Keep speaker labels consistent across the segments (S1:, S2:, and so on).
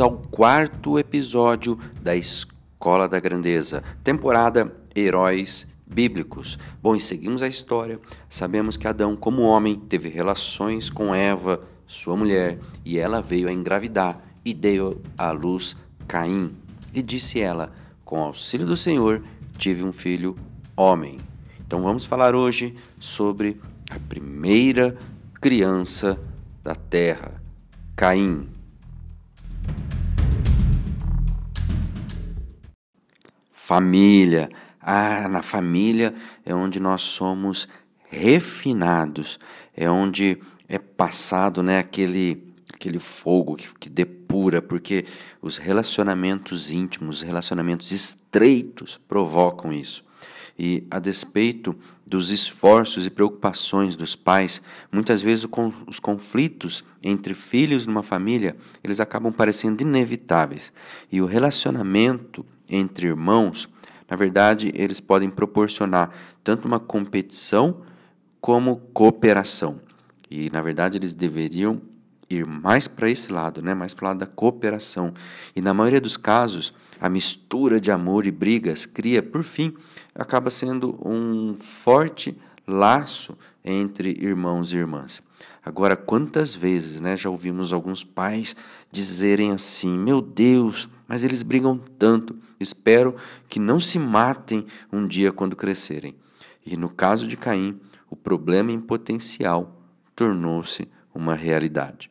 S1: Ao quarto episódio da Escola da Grandeza, temporada Heróis Bíblicos. Bom, e seguimos a história. Sabemos que Adão, como homem, teve relações com Eva, sua mulher, e ela veio a engravidar e deu à luz Caim. E disse ela: Com auxílio do Senhor, tive um filho homem. Então vamos falar hoje sobre a primeira criança da terra, Caim. Família. Ah, na família é onde nós somos refinados, é onde é passado né, aquele, aquele fogo que, que depura, porque os relacionamentos íntimos, os relacionamentos estreitos provocam isso. E a despeito dos esforços e preocupações dos pais, muitas vezes os conflitos entre filhos numa família, eles acabam parecendo inevitáveis. E o relacionamento entre irmãos, na verdade, eles podem proporcionar tanto uma competição como cooperação. E, na verdade, eles deveriam ir mais para esse lado, né? mais para o lado da cooperação. E, na maioria dos casos, a mistura de amor e brigas cria, por fim, acaba sendo um forte laço entre irmãos e irmãs. Agora, quantas vezes né, já ouvimos alguns pais dizerem assim: Meu Deus, mas eles brigam tanto, espero que não se matem um dia quando crescerem. E no caso de Caim, o problema em potencial tornou-se uma realidade.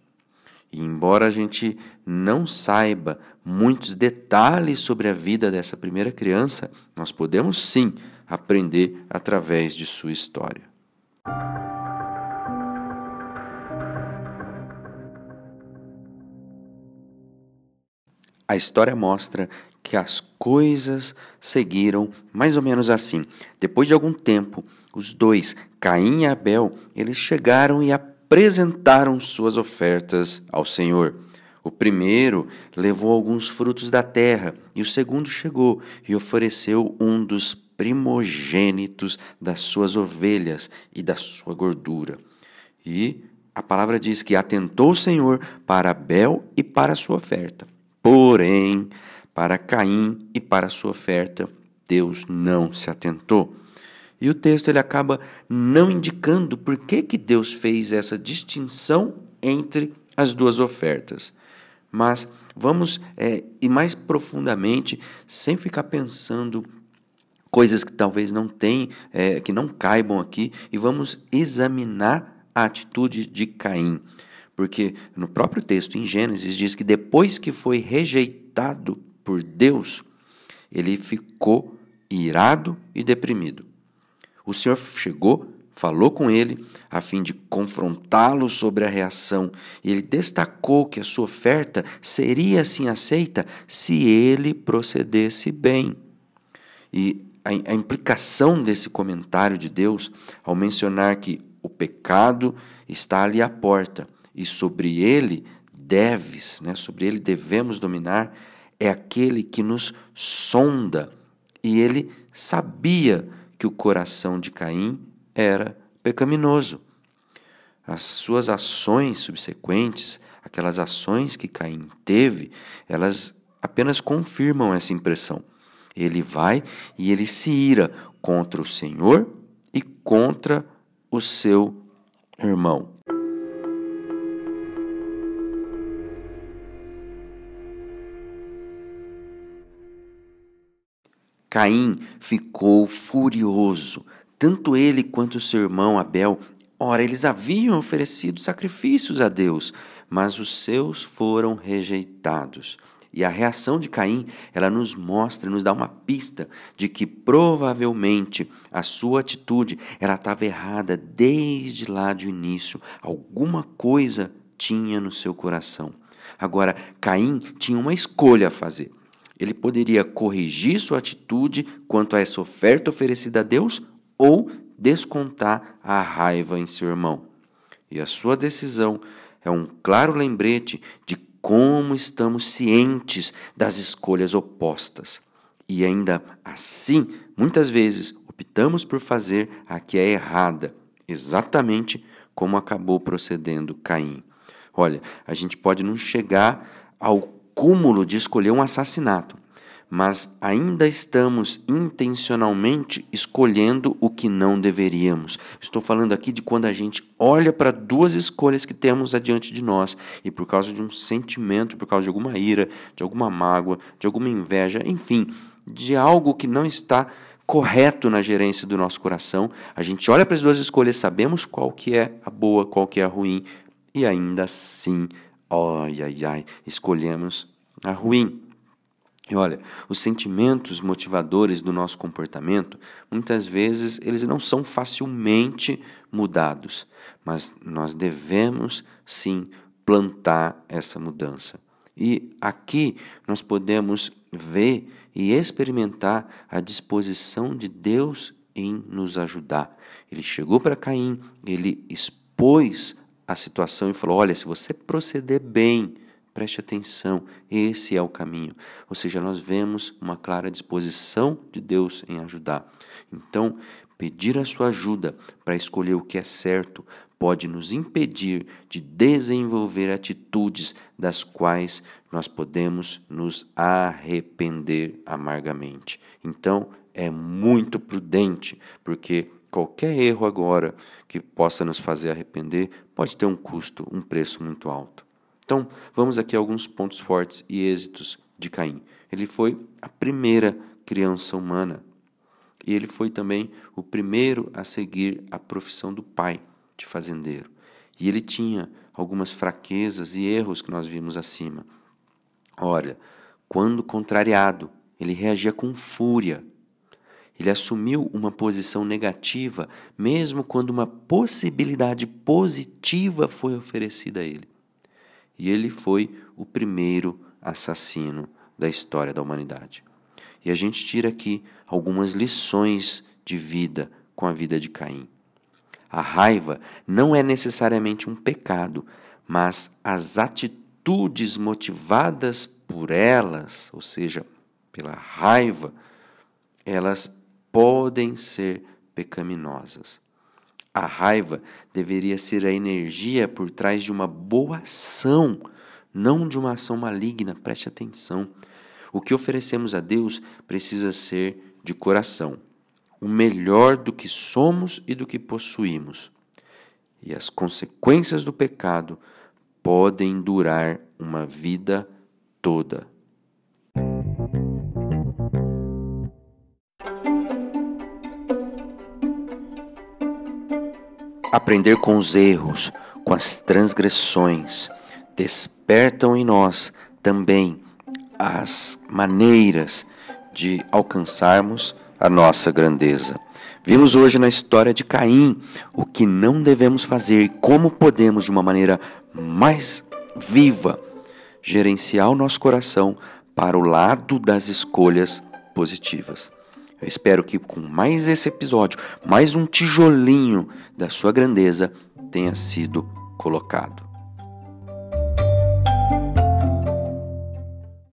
S1: E embora a gente não saiba muitos detalhes sobre a vida dessa primeira criança, nós podemos sim aprender através de sua história. A história mostra que as coisas seguiram mais ou menos assim. Depois de algum tempo, os dois, Caim e Abel, eles chegaram e apresentaram suas ofertas ao Senhor. O primeiro levou alguns frutos da terra, e o segundo chegou e ofereceu um dos primogênitos das suas ovelhas e da sua gordura. E a palavra diz que atentou o Senhor para Abel e para a sua oferta. Porém, para Caim e para sua oferta, Deus não se atentou. E o texto ele acaba não indicando por que, que Deus fez essa distinção entre as duas ofertas. Mas vamos é, ir mais profundamente, sem ficar pensando coisas que talvez não tem, é, que não caibam aqui, e vamos examinar a atitude de Caim. Porque no próprio texto, em Gênesis, diz que depois que foi rejeitado por Deus, ele ficou irado e deprimido. O Senhor chegou, falou com ele, a fim de confrontá-lo sobre a reação, e ele destacou que a sua oferta seria assim aceita se ele procedesse bem. E a, a implicação desse comentário de Deus, ao mencionar que o pecado está ali à porta e sobre ele deves, né, sobre ele devemos dominar, é aquele que nos sonda. E ele sabia que o coração de Caim era pecaminoso. As suas ações subsequentes, aquelas ações que Caim teve, elas apenas confirmam essa impressão. Ele vai e ele se ira contra o Senhor e contra o seu irmão. Caim ficou furioso, tanto ele quanto seu irmão Abel. Ora, eles haviam oferecido sacrifícios a Deus, mas os seus foram rejeitados. E a reação de Caim, ela nos mostra, nos dá uma pista de que provavelmente a sua atitude ela estava errada desde lá de início. Alguma coisa tinha no seu coração. Agora, Caim tinha uma escolha a fazer. Ele poderia corrigir sua atitude quanto a essa oferta oferecida a Deus ou descontar a raiva em seu irmão. E a sua decisão é um claro lembrete de como estamos cientes das escolhas opostas. E ainda assim, muitas vezes, optamos por fazer a que é errada, exatamente como acabou procedendo Caim. Olha, a gente pode não chegar ao cúmulo de escolher um assassinato, mas ainda estamos intencionalmente escolhendo o que não deveríamos. Estou falando aqui de quando a gente olha para duas escolhas que temos adiante de nós e por causa de um sentimento, por causa de alguma ira, de alguma mágoa, de alguma inveja, enfim, de algo que não está correto na gerência do nosso coração, a gente olha para as duas escolhas, sabemos qual que é a boa, qual que é a ruim e ainda assim, ai ai ai, escolhemos a ruim. E olha, os sentimentos motivadores do nosso comportamento, muitas vezes eles não são facilmente mudados, mas nós devemos sim plantar essa mudança. E aqui nós podemos ver e experimentar a disposição de Deus em nos ajudar. Ele chegou para Caim, ele expôs a situação e falou: Olha, se você proceder bem, Preste atenção, esse é o caminho. Ou seja, nós vemos uma clara disposição de Deus em ajudar. Então, pedir a sua ajuda para escolher o que é certo pode nos impedir de desenvolver atitudes das quais nós podemos nos arrepender amargamente. Então, é muito prudente, porque qualquer erro agora que possa nos fazer arrepender pode ter um custo, um preço muito alto. Então, vamos aqui a alguns pontos fortes e êxitos de Caim. Ele foi a primeira criança humana e ele foi também o primeiro a seguir a profissão do pai de fazendeiro. E ele tinha algumas fraquezas e erros que nós vimos acima. Olha, quando contrariado, ele reagia com fúria. Ele assumiu uma posição negativa, mesmo quando uma possibilidade positiva foi oferecida a ele e ele foi o primeiro assassino da história da humanidade. E a gente tira aqui algumas lições de vida com a vida de Caim. A raiva não é necessariamente um pecado, mas as atitudes motivadas por elas, ou seja, pela raiva, elas podem ser pecaminosas. A raiva deveria ser a energia por trás de uma boa ação, não de uma ação maligna. Preste atenção. O que oferecemos a Deus precisa ser de coração, o melhor do que somos e do que possuímos. E as consequências do pecado podem durar uma vida toda. Aprender com os erros, com as transgressões, despertam em nós também as maneiras de alcançarmos a nossa grandeza. Vimos hoje na história de Caim o que não devemos fazer e como podemos, de uma maneira mais viva, gerenciar o nosso coração para o lado das escolhas positivas. Eu espero que com mais esse episódio, mais um tijolinho da sua grandeza tenha sido colocado.